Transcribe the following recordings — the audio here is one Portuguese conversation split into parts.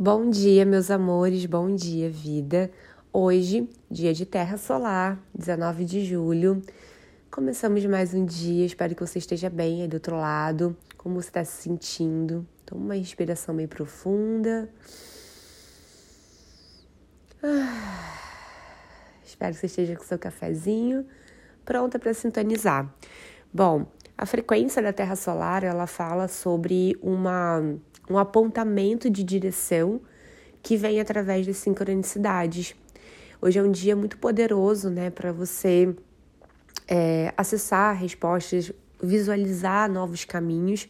Bom dia, meus amores, bom dia, vida. Hoje, dia de Terra Solar, 19 de julho. Começamos mais um dia, espero que você esteja bem aí do outro lado. Como você está se sentindo? Toma uma respiração bem profunda. Ah, espero que você esteja com seu cafezinho pronta para sintonizar. Bom, a frequência da Terra Solar, ela fala sobre uma um apontamento de direção que vem através das sincronicidades. Hoje é um dia muito poderoso, né, para você é, acessar respostas, visualizar novos caminhos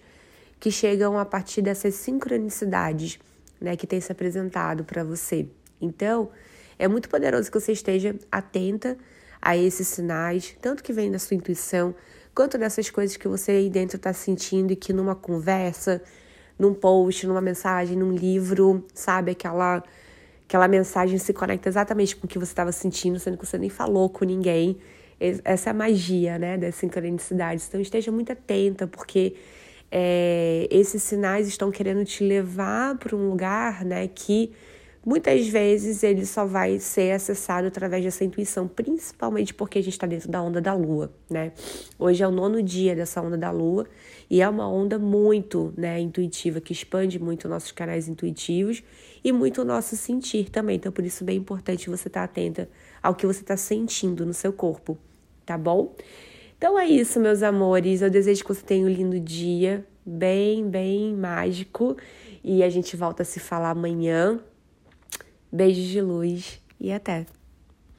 que chegam a partir dessas sincronicidades, né, que tem se apresentado para você. Então, é muito poderoso que você esteja atenta a esses sinais, tanto que vem da sua intuição, quanto dessas coisas que você aí dentro está sentindo e que numa conversa, num post, numa mensagem, num livro, sabe? Aquela, aquela mensagem se conecta exatamente com o que você estava sentindo, sendo que você nem falou com ninguém. Essa é a magia, né, das sincronicidades. Então esteja muito atenta, porque é, esses sinais estão querendo te levar para um lugar, né, que Muitas vezes ele só vai ser acessado através dessa intuição, principalmente porque a gente está dentro da onda da lua, né? Hoje é o nono dia dessa onda da lua e é uma onda muito né, intuitiva, que expande muito nossos canais intuitivos e muito o nosso sentir também. Então, por isso, é bem importante você estar tá atenta ao que você está sentindo no seu corpo, tá bom? Então é isso, meus amores. Eu desejo que você tenha um lindo dia, bem, bem mágico. E a gente volta a se falar amanhã Beijos de luz e até!